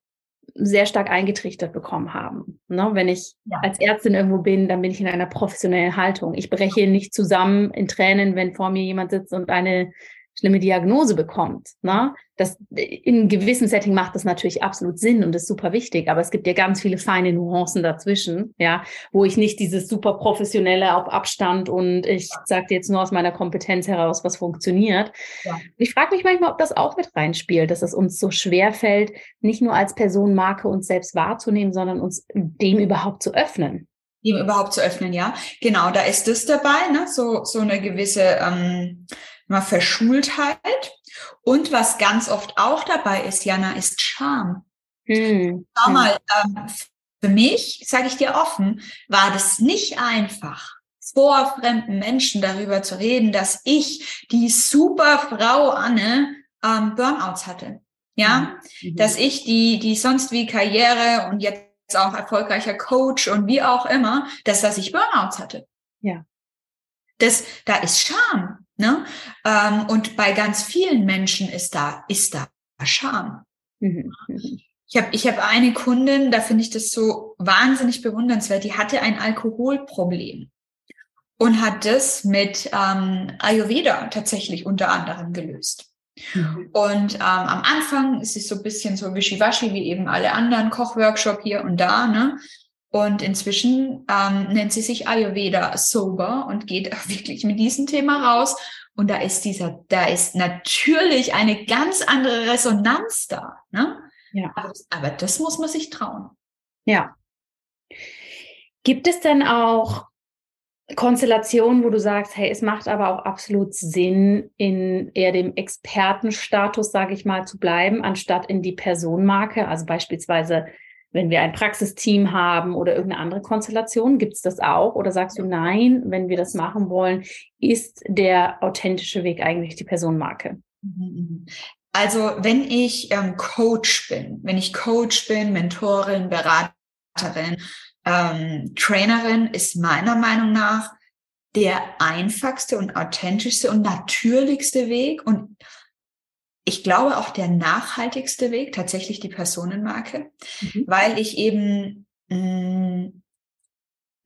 sehr stark eingetrichtert bekommen haben. Ne? Wenn ich ja. als Ärztin irgendwo bin, dann bin ich in einer professionellen Haltung. Ich breche nicht zusammen in Tränen, wenn vor mir jemand sitzt und eine schlimme Diagnose bekommt. Ne? Das, in gewissen Setting macht das natürlich absolut Sinn und ist super wichtig, aber es gibt ja ganz viele feine Nuancen dazwischen, ja, wo ich nicht dieses super professionelle auf Abstand und ich sage jetzt nur aus meiner Kompetenz heraus, was funktioniert. Ja. Ich frage mich manchmal, ob das auch mit reinspielt, dass es uns so schwer fällt, nicht nur als Personenmarke uns selbst wahrzunehmen, sondern uns dem überhaupt zu öffnen dem überhaupt zu öffnen, ja. Genau, da ist das dabei, ne? so, so eine gewisse ähm, mal Verschultheit. Und was ganz oft auch dabei ist, Jana, ist Scham. Hm. Schau mal, ähm, für mich, sage ich dir offen, war das nicht einfach, vor fremden Menschen darüber zu reden, dass ich, die super Frau Anne, ähm, Burnouts hatte. ja, mhm. dass ich die, die sonst wie Karriere und jetzt auch erfolgreicher Coach und wie auch immer, dass, dass ich Burnouts hatte. Ja. Das, da ist Scham, ne? Ähm, und bei ganz vielen Menschen ist da, ist da Scham. Mhm. mhm. Ich habe ich hab eine Kundin, da finde ich das so wahnsinnig bewundernswert, die hatte ein Alkoholproblem und hat das mit ähm, Ayurveda tatsächlich unter anderem gelöst. Mhm. Und ähm, am Anfang ist es so ein bisschen so wischiwaschi wie eben alle anderen Kochworkshop hier und da, ne? Und inzwischen ähm, nennt sie sich Ayurveda Sober und geht auch <laughs> wirklich mit diesem Thema raus. Und da ist dieser, da ist natürlich eine ganz andere Resonanz da. Ne? Ja. Aber, aber das muss man sich trauen. Ja. Gibt es denn auch Konstellationen, wo du sagst, hey, es macht aber auch absolut Sinn, in eher dem Expertenstatus, sage ich mal, zu bleiben, anstatt in die Personenmarke? Also beispielsweise, wenn wir ein Praxisteam haben oder irgendeine andere Konstellation, gibt es das auch? Oder sagst du, nein, wenn wir das machen wollen, ist der authentische Weg eigentlich die Personenmarke? Mhm, mhm. Also wenn ich ähm, Coach bin, wenn ich Coach bin, Mentorin, Beraterin, ähm, Trainerin, ist meiner Meinung nach der einfachste und authentischste und natürlichste Weg und ich glaube auch der nachhaltigste Weg, tatsächlich die Personenmarke, mhm. weil ich eben mh, mm,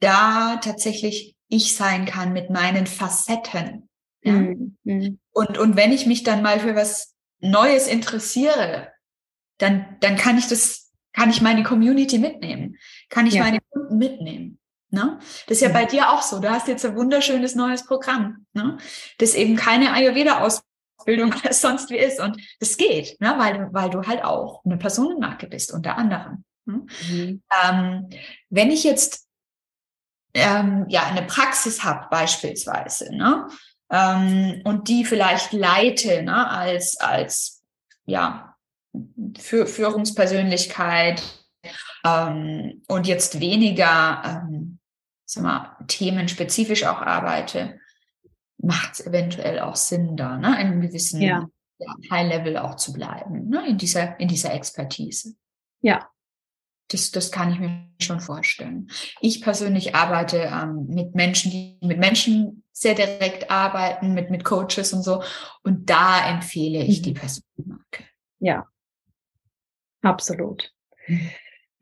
da tatsächlich ich sein kann mit meinen Facetten. Ja? Mhm. mhm. Und, und wenn ich mich dann mal für was Neues interessiere, dann, dann kann ich das, kann ich meine Community mitnehmen, kann ich ja. meine Kunden mitnehmen. Ne? Das ist ja, ja, bei dir auch so. Du hast jetzt ein wunderschönes neues Programm, ne? das eben keine Ayurveda-Ausbildung <laughs> oder sonst wie ist. Und das geht, ne? weil, weil du halt auch eine Personenmarke bist, unter anderem. Ne? Mhm. Ähm, wenn ich jetzt ähm, ja eine Praxis habe, beispielsweise, ne? ähm, und die vielleicht leite ne, als, als ja, für Führungspersönlichkeit ähm, und jetzt weniger ähm, sag mal, themenspezifisch auch arbeite, macht es eventuell auch Sinn, da ne, in einem gewissen ja. Ja, High-Level auch zu bleiben, ne, in, dieser, in dieser Expertise. Ja, das, das kann ich mir schon vorstellen. Ich persönlich arbeite ähm, mit Menschen, die mit Menschen sehr direkt arbeiten, mit, mit Coaches und so. Und da empfehle ich die mhm. Personenmarke. Ja, absolut.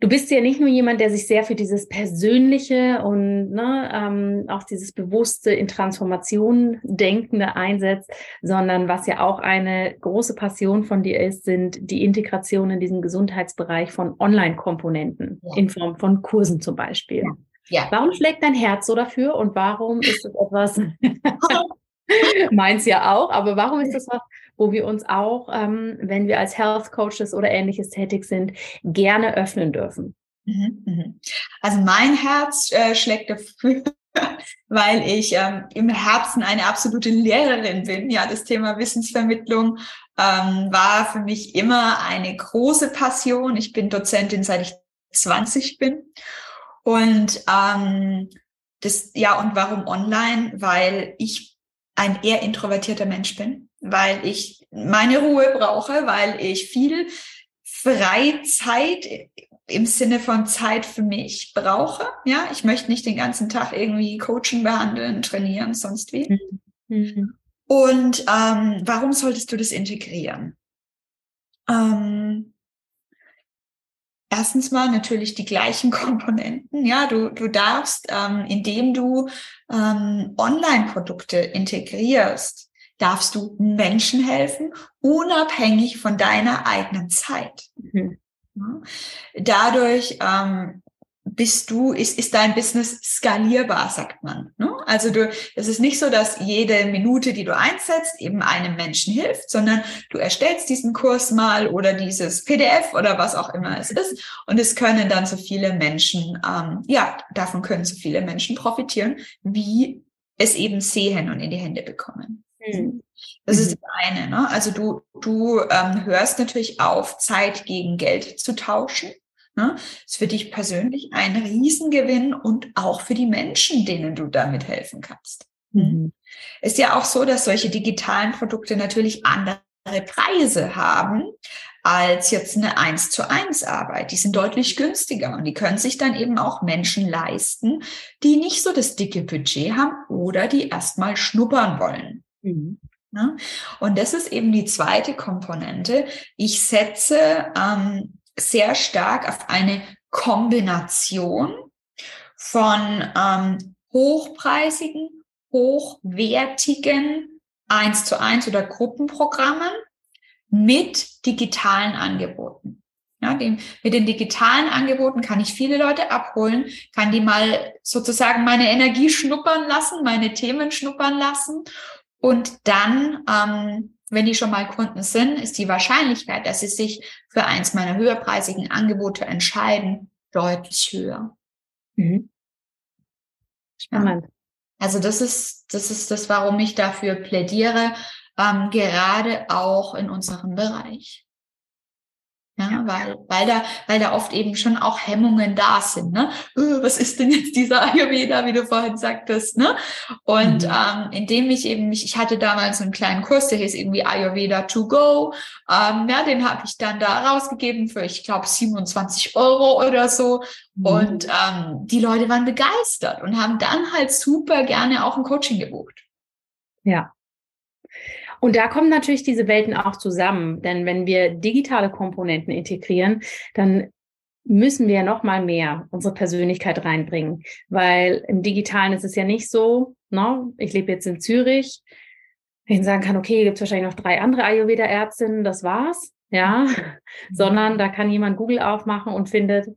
Du bist ja nicht nur jemand, der sich sehr für dieses Persönliche und ne, ähm, auch dieses bewusste in Transformation denkende einsetzt, sondern was ja auch eine große Passion von dir ist, sind die Integration in diesen Gesundheitsbereich von Online-Komponenten ja. in Form von Kursen zum Beispiel. Ja. ja. Warum schlägt dein Herz so dafür und warum ist es etwas, <laughs> <laughs> meins ja auch, aber warum ist das was, wo wir uns auch, ähm, wenn wir als Health Coaches oder ähnliches tätig sind, gerne öffnen dürfen. Mhm, mhm. Also mein Herz äh, schlägt dafür, <laughs> weil ich ähm, im Herzen eine absolute Lehrerin bin. Ja, das Thema Wissensvermittlung ähm, war für mich immer eine große Passion. Ich bin Dozentin, seit ich 20 bin. Und ähm, das, ja, und warum online? Weil ich ein eher introvertierter Mensch bin weil ich meine Ruhe brauche, weil ich viel Freizeit im Sinne von Zeit für mich brauche. Ja, ich möchte nicht den ganzen Tag irgendwie Coaching behandeln, trainieren, sonst wie. Mhm. Und ähm, warum solltest du das integrieren? Ähm, erstens mal natürlich die gleichen <laughs> Komponenten. Ja, du, du darfst, ähm, indem du ähm, Online-Produkte integrierst, darfst du Menschen helfen, unabhängig von deiner eigenen Zeit. Mhm. Dadurch ähm, bist du, ist, ist dein Business skalierbar, sagt man. Ne? Also du, es ist nicht so, dass jede Minute, die du einsetzt, eben einem Menschen hilft, sondern du erstellst diesen Kurs mal oder dieses PDF oder was auch immer es ist. Und es können dann so viele Menschen, ähm, ja, davon können so viele Menschen profitieren, wie es eben sehen und in die Hände bekommen. Mhm. Das ist mhm. das eine. Ne? Also du, du ähm, hörst natürlich auf, Zeit gegen Geld zu tauschen. Ne? Das ist für dich persönlich ein Riesengewinn und auch für die Menschen, denen du damit helfen kannst. Mhm. Ist ja auch so, dass solche digitalen Produkte natürlich andere Preise haben als jetzt eine 1 zu 1 Arbeit. Die sind deutlich günstiger und die können sich dann eben auch Menschen leisten, die nicht so das dicke Budget haben oder die erstmal schnuppern wollen. Mhm. Ja? Und das ist eben die zweite Komponente. Ich setze ähm, sehr stark auf eine Kombination von ähm, hochpreisigen, hochwertigen 1 zu 1 oder Gruppenprogrammen mit digitalen Angeboten. Ja, dem, mit den digitalen Angeboten kann ich viele Leute abholen, kann die mal sozusagen meine Energie schnuppern lassen, meine Themen schnuppern lassen. Und dann, ähm, wenn die schon mal Kunden sind, ist die Wahrscheinlichkeit, dass sie sich für eins meiner höherpreisigen Angebote entscheiden, deutlich höher. Mhm. Spannend. Ja. Also das ist, das ist das, warum ich dafür plädiere, ähm, gerade auch in unserem Bereich. Ja, weil, weil da, weil da oft eben schon auch Hemmungen da sind, ne? Äh, was ist denn jetzt dieser <laughs> Ayurveda, wie du vorhin sagtest, ne? Und mhm. ähm, indem ich eben mich, ich hatte damals einen kleinen Kurs, der hieß irgendwie Ayurveda to go, ähm, ja, den habe ich dann da rausgegeben für, ich glaube, 27 Euro oder so. Mhm. Und ähm, die Leute waren begeistert und haben dann halt super gerne auch ein Coaching gebucht. Ja, und da kommen natürlich diese Welten auch zusammen, denn wenn wir digitale Komponenten integrieren, dann müssen wir noch mal mehr unsere Persönlichkeit reinbringen, weil im Digitalen ist es ja nicht so, ne? ich lebe jetzt in Zürich, wenn ich sagen kann, okay, hier gibt es wahrscheinlich noch drei andere Ayurveda-Ärztinnen, das war's, ja, mhm. sondern da kann jemand Google aufmachen und findet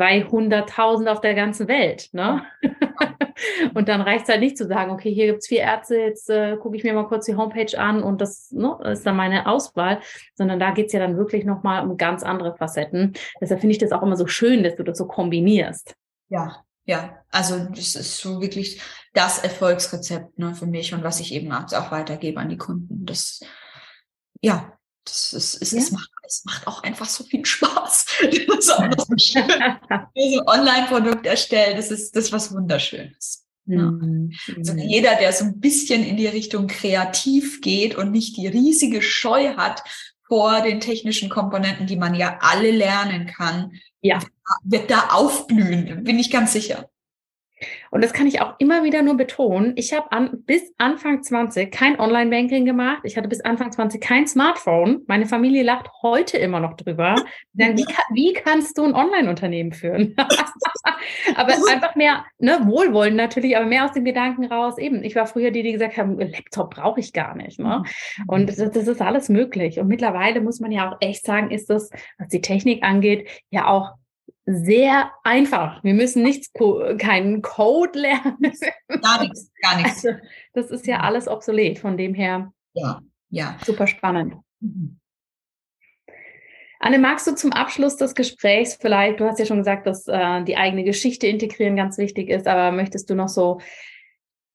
200.000 auf der ganzen Welt. Ne? <laughs> und dann reicht es halt nicht zu sagen, okay, hier gibt es vier Ärzte, jetzt äh, gucke ich mir mal kurz die Homepage an und das ne, ist dann meine Auswahl, sondern da geht es ja dann wirklich nochmal um ganz andere Facetten. Deshalb finde ich das auch immer so schön, dass du das so kombinierst. Ja, ja, also das ist so wirklich das Erfolgsrezept ne, für mich und was ich eben auch weitergebe an die Kunden. Das, ja, das ist, es, ja. es, macht, es macht auch einfach so viel Spaß. <laughs> Das ist auch so schön. <laughs> ein Online-Produkt erstellen, das ist das ist was Wunderschönes. Mhm. Also jeder, der so ein bisschen in die Richtung kreativ geht und nicht die riesige Scheu hat vor den technischen Komponenten, die man ja alle lernen kann, ja. wird da aufblühen, bin ich ganz sicher. Und das kann ich auch immer wieder nur betonen. Ich habe an, bis Anfang 20 kein Online-Banking gemacht. Ich hatte bis Anfang 20 kein Smartphone. Meine Familie lacht heute immer noch drüber. Dann, wie, wie kannst du ein Online-Unternehmen führen? <laughs> aber einfach mehr, ne, Wohlwollen natürlich, aber mehr aus dem Gedanken raus. Eben, ich war früher die, die gesagt haben, Laptop brauche ich gar nicht. Ne? Mhm. Und das, das ist alles möglich. Und mittlerweile muss man ja auch echt sagen, ist das, was die Technik angeht, ja auch sehr einfach. Wir müssen nichts, keinen Code lernen. Gar nichts, gar nichts. Also, das ist ja alles obsolet. Von dem her. Ja, ja. Super spannend. Mhm. Anne, magst du zum Abschluss des Gesprächs vielleicht, du hast ja schon gesagt, dass äh, die eigene Geschichte integrieren ganz wichtig ist, aber möchtest du noch so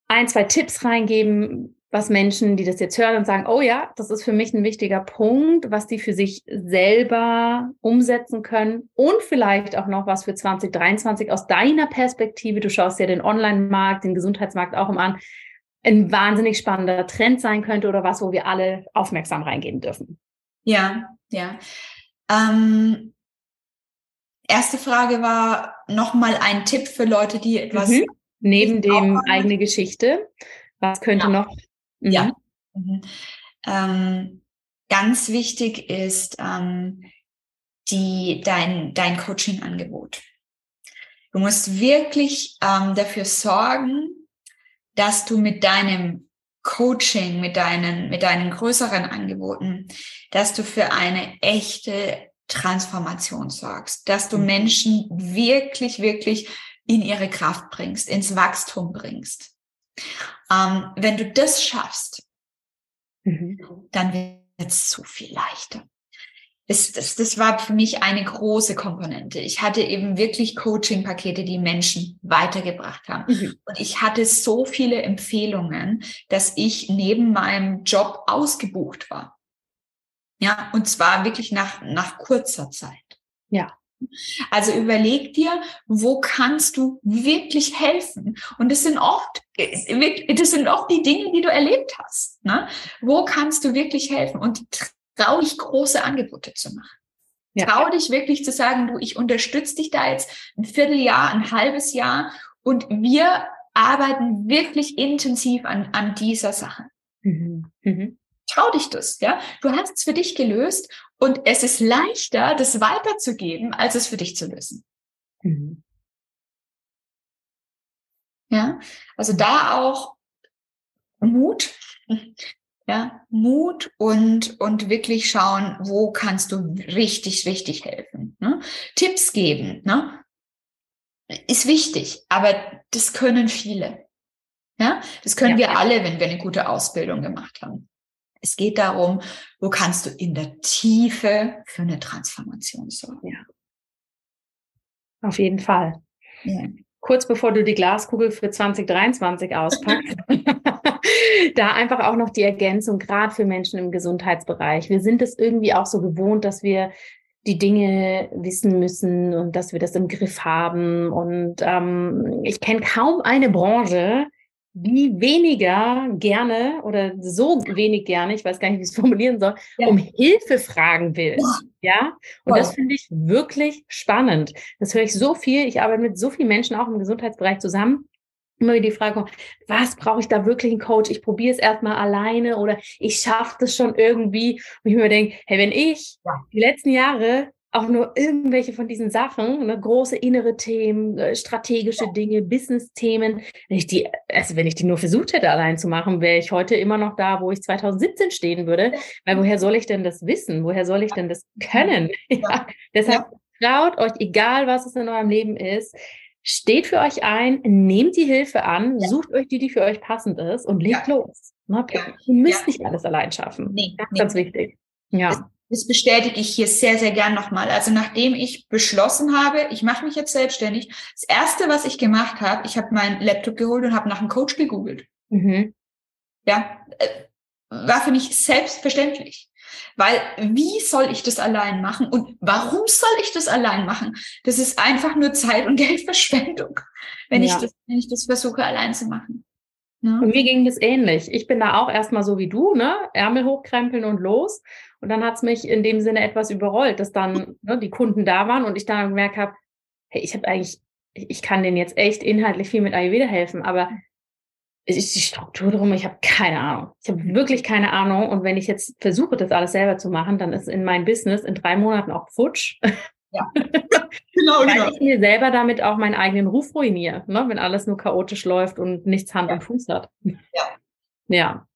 ein, zwei Tipps reingeben, was Menschen, die das jetzt hören und sagen, oh ja, das ist für mich ein wichtiger Punkt, was die für sich selber umsetzen können und vielleicht auch noch was für 2023 aus deiner Perspektive. Du schaust ja den Online-Markt, den Gesundheitsmarkt auch immer an, ein wahnsinnig spannender Trend sein könnte oder was, wo wir alle aufmerksam reingehen dürfen. Ja, ja. Ähm, erste Frage war nochmal ein Tipp für Leute, die etwas mhm. neben dem eigene Geschichte. Was könnte ja. noch Mhm. Ja. Mhm. Ähm, ganz wichtig ist ähm, die, dein, dein Coaching-Angebot. Du musst wirklich ähm, dafür sorgen, dass du mit deinem Coaching, mit deinen, mit deinen größeren Angeboten, dass du für eine echte Transformation sorgst, dass du mhm. Menschen wirklich, wirklich in ihre Kraft bringst, ins Wachstum bringst. Ähm, wenn du das schaffst, mhm. dann wird es so viel leichter. Das, das, das war für mich eine große Komponente. Ich hatte eben wirklich Coaching-Pakete, die Menschen weitergebracht haben. Mhm. Und ich hatte so viele Empfehlungen, dass ich neben meinem Job ausgebucht war. Ja, und zwar wirklich nach, nach kurzer Zeit. Ja. Also überleg dir, wo kannst du wirklich helfen? Und das sind oft, das sind oft die Dinge, die du erlebt hast. Ne? Wo kannst du wirklich helfen? Und trau dich, große Angebote zu machen. Ja. Trau dich wirklich zu sagen, du, ich unterstütze dich da jetzt ein Vierteljahr, ein halbes Jahr und wir arbeiten wirklich intensiv an, an dieser Sache. Mhm. Mhm. Trau dich das, ja. Du hast es für dich gelöst und es ist leichter, das weiterzugeben, als es für dich zu lösen. Mhm. Ja, also da auch Mut, ja, Mut und, und wirklich schauen, wo kannst du richtig, richtig helfen. Ne? Tipps geben, ne? Ist wichtig, aber das können viele. Ja, das können ja. wir alle, wenn wir eine gute Ausbildung gemacht haben. Es geht darum, wo kannst du in der Tiefe für eine Transformation sorgen. Ja. Auf jeden Fall. Ja. Kurz bevor du die Glaskugel für 2023 auspackst, <laughs> da einfach auch noch die Ergänzung, gerade für Menschen im Gesundheitsbereich. Wir sind es irgendwie auch so gewohnt, dass wir die Dinge wissen müssen und dass wir das im Griff haben. Und ähm, ich kenne kaum eine Branche, die weniger gerne oder so wenig gerne, ich weiß gar nicht, wie ich es <laughs> formulieren soll, ja. um Hilfe fragen will. Ja, und Voll. das finde ich wirklich spannend. Das höre ich so viel. Ich arbeite mit so vielen Menschen auch im Gesundheitsbereich zusammen. Immer wieder die Frage, was brauche ich da wirklich einen Coach? Ich probiere es erstmal alleine oder ich schaffe das schon irgendwie. Und ich mir denke, hey, wenn ich ja. die letzten Jahre auch nur irgendwelche von diesen Sachen, ne, große innere Themen, äh, strategische Dinge, Business-Themen, wenn ich die, also wenn ich die nur versucht hätte allein zu machen, wäre ich heute immer noch da, wo ich 2017 stehen würde. Weil woher soll ich denn das wissen? Woher soll ich denn das können? <laughs> Ja. Deshalb ja. traut euch, egal was es in eurem Leben ist, steht für euch ein, nehmt die Hilfe an, ja. sucht euch die, die für euch passend ist und legt los. Ne? Ihr müsst nicht alles allein schaffen. Nee, ganz, nee. ganz wichtig. Ja das bestätige ich hier sehr, sehr gern nochmal. Also nachdem ich beschlossen habe, ich mache mich jetzt selbstständig, das Erste, was ich gemacht habe, ich habe meinen Laptop geholt und habe nach einem Coach gegoogelt. Mhm. Ja, äh, war für mich selbstverständlich. Weil wie soll ich das allein machen und warum soll ich das allein machen? Das ist einfach nur Zeit und <laughs> Geldverschwendung, wenn, ja. ich, das, wenn ich das versuche allein zu machen. Ja. Und mir ging das ähnlich. Ich bin da auch erstmal so wie du, ne? Ärmel hochkrempeln und los. Und dann hat es mich in dem Sinne etwas überrollt, dass dann ne, die Kunden da waren und ich dann gemerkt habe, hey, ich habe eigentlich, ich kann denen jetzt echt inhaltlich viel mit Ayurveda helfen, aber es ist die Struktur drum, ich habe keine Ahnung. Ich habe wirklich keine Ahnung. Und wenn ich jetzt versuche, das alles selber zu machen, dann ist in mein Business in drei Monaten auch futsch. Ja, <laughs> genau, Weil genau. ich mir selber damit auch meinen eigenen Ruf ruiniere, ne? wenn alles nur chaotisch läuft und nichts Hand ja. und Fuß hat. Ja. Ja.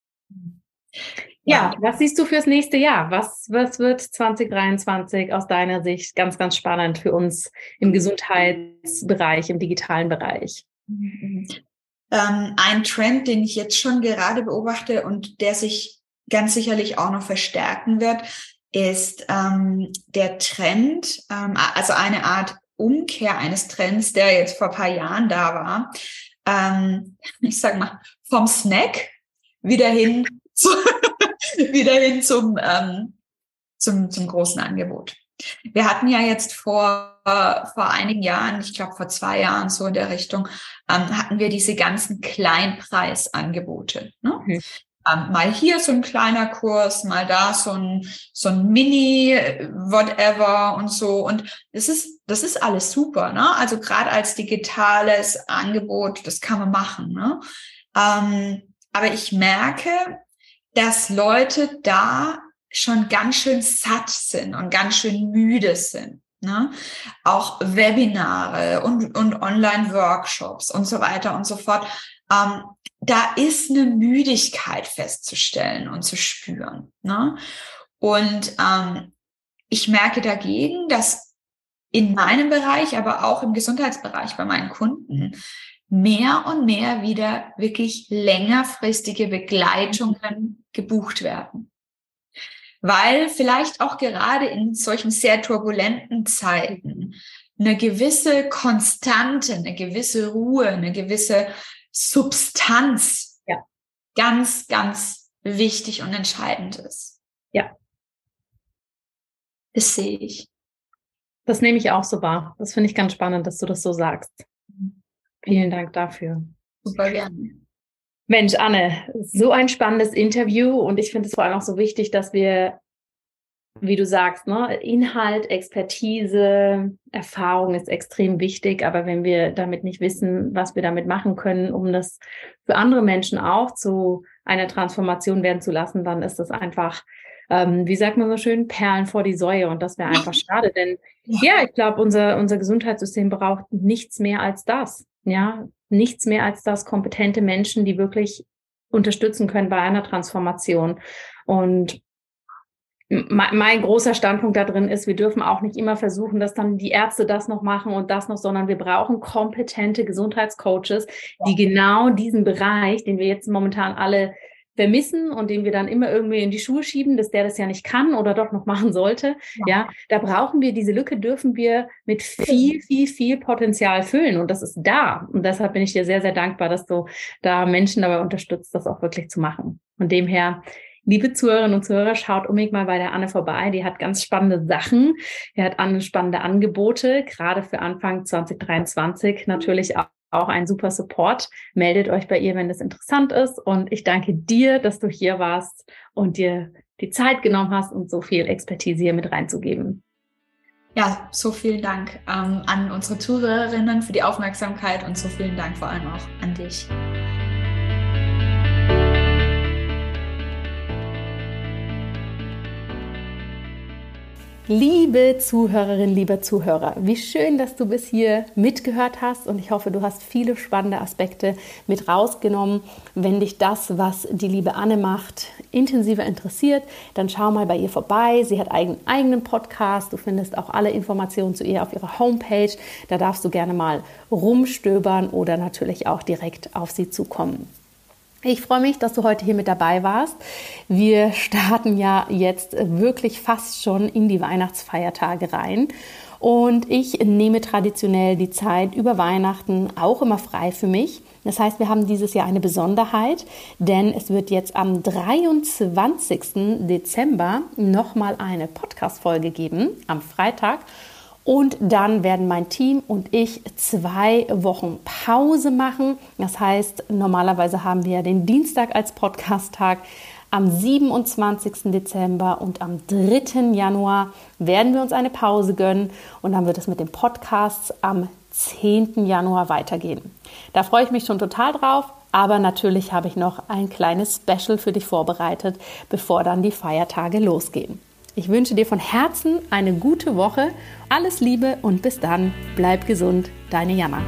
Ja, was siehst du fürs nächste Jahr? Was, was wird 2023 aus deiner Sicht ganz, ganz spannend für uns im Gesundheitsbereich, im digitalen Bereich? Ähm, ein Trend, den ich jetzt schon gerade beobachte und der sich ganz sicherlich auch noch verstärken wird, ist ähm, der Trend, ähm, also eine Art Umkehr eines Trends, der jetzt vor ein paar Jahren da war. Ähm, <laughs> ich sag mal, vom Snack wieder hin <laughs> zu, wieder hin zum, ähm, zum, zum großen Angebot. Wir hatten ja jetzt vor, vor einigen Jahren, ich glaube vor zwei Jahren so in der Richtung, ähm, hatten wir diese ganzen Kleinpreisangebote. Ne? Mhm. Ähm, mal hier so ein kleiner Kurs, mal da so ein, so ein Mini, whatever und so. Und das ist, das ist alles super. Ne? Also gerade als digitales Angebot, das kann man machen. Ne? Ähm, aber ich merke, dass Leute da schon ganz schön satt sind und ganz schön müde sind. Ne? Auch Webinare und, und Online-Workshops und so weiter und so fort. Ähm, da ist eine Müdigkeit festzustellen und zu spüren. Ne? Und ähm, ich merke dagegen, dass in meinem Bereich, aber auch im Gesundheitsbereich bei meinen Kunden mehr und mehr wieder wirklich längerfristige Begleitungen gebucht werden. Weil vielleicht auch gerade in solchen sehr turbulenten Zeiten eine gewisse Konstante, eine gewisse Ruhe, eine gewisse Substanz ja. ganz, ganz wichtig und entscheidend ist. Ja. Das sehe ich. Das nehme ich auch so wahr. Das finde ich ganz spannend, dass du das so sagst. Vielen Dank dafür. Super gerne. Mensch, Anne, so ein spannendes Interview und ich finde es vor allem auch so wichtig, dass wir wie du sagst, ne, Inhalt, Expertise, Erfahrung ist extrem wichtig. Aber wenn wir damit nicht wissen, was wir damit machen können, um das für andere Menschen auch zu einer Transformation werden zu lassen, dann ist das einfach, ähm, wie sagt man so schön, Perlen vor die Säue. Und das wäre einfach schade. Denn ja, ich glaube, unser, unser Gesundheitssystem braucht nichts mehr als das. Ja, nichts mehr als das kompetente Menschen, die wirklich unterstützen können bei einer Transformation. Und mein großer Standpunkt da drin ist, wir dürfen auch nicht immer versuchen, dass dann die Ärzte das noch machen und das noch, sondern wir brauchen kompetente Gesundheitscoaches, die genau diesen Bereich, den wir jetzt momentan alle vermissen und den wir dann immer irgendwie in die Schuhe schieben, dass der das ja nicht kann oder doch noch <laughs> machen sollte. Ja, da brauchen wir diese Lücke, dürfen wir mit viel, viel, viel Potenzial füllen und das ist da. Und deshalb bin ich dir sehr, sehr dankbar, dass du da Menschen dabei unterstützt, das auch wirklich zu machen. Von dem her, Liebe Zuhörerinnen und Zuhörer, schaut unbedingt mal bei der Anne vorbei. Die hat ganz spannende Sachen. Die hat spannende Angebote, gerade für Anfang 2023 natürlich auch auch ein super Support. Meldet euch bei ihr, wenn das interessant ist. Und ich danke dir, dass du hier warst und dir die Zeit genommen hast, um so viel Expertise hier mit reinzugeben. Ja, so vielen Dank ähm, an unsere Zuhörerinnen für die Aufmerksamkeit und so vielen Dank vor allem auch an dich. Liebe Zuhörerin, lieber Zuhörer, wie schön, dass du bis hier mitgehört hast und ich hoffe, du hast viele spannende Aspekte mit rausgenommen. Wenn dich das, was die liebe Anne macht, intensiver interessiert, dann schau mal bei ihr vorbei. Sie hat einen eigenen Podcast. Du findest auch alle Informationen zu ihr auf ihrer Homepage. Da darfst du gerne mal rumstöbern oder natürlich auch direkt auf sie zukommen. Ich freue mich, dass du heute hier mit dabei warst. Wir starten ja jetzt wirklich fast schon in die Weihnachtsfeiertage rein. Und ich nehme traditionell die Zeit über Weihnachten auch immer frei für mich. Das heißt, wir haben dieses Jahr eine Besonderheit, denn es wird jetzt am 23. Dezember nochmal eine Podcast-Folge geben, am Freitag. Und dann werden mein Team und ich zwei Wochen Pause machen. Das heißt, normalerweise haben wir den Dienstag als Podcast-Tag. Am 27. Dezember und am 3. Januar werden wir uns eine Pause gönnen und dann wird es mit den Podcasts am 10. Januar weitergehen. Da freue ich mich schon total drauf, aber natürlich habe ich noch ein kleines Special für dich vorbereitet, bevor dann die Feiertage losgehen. Ich wünsche dir von Herzen eine gute Woche. Alles Liebe und bis dann. Bleib gesund. Deine Jana.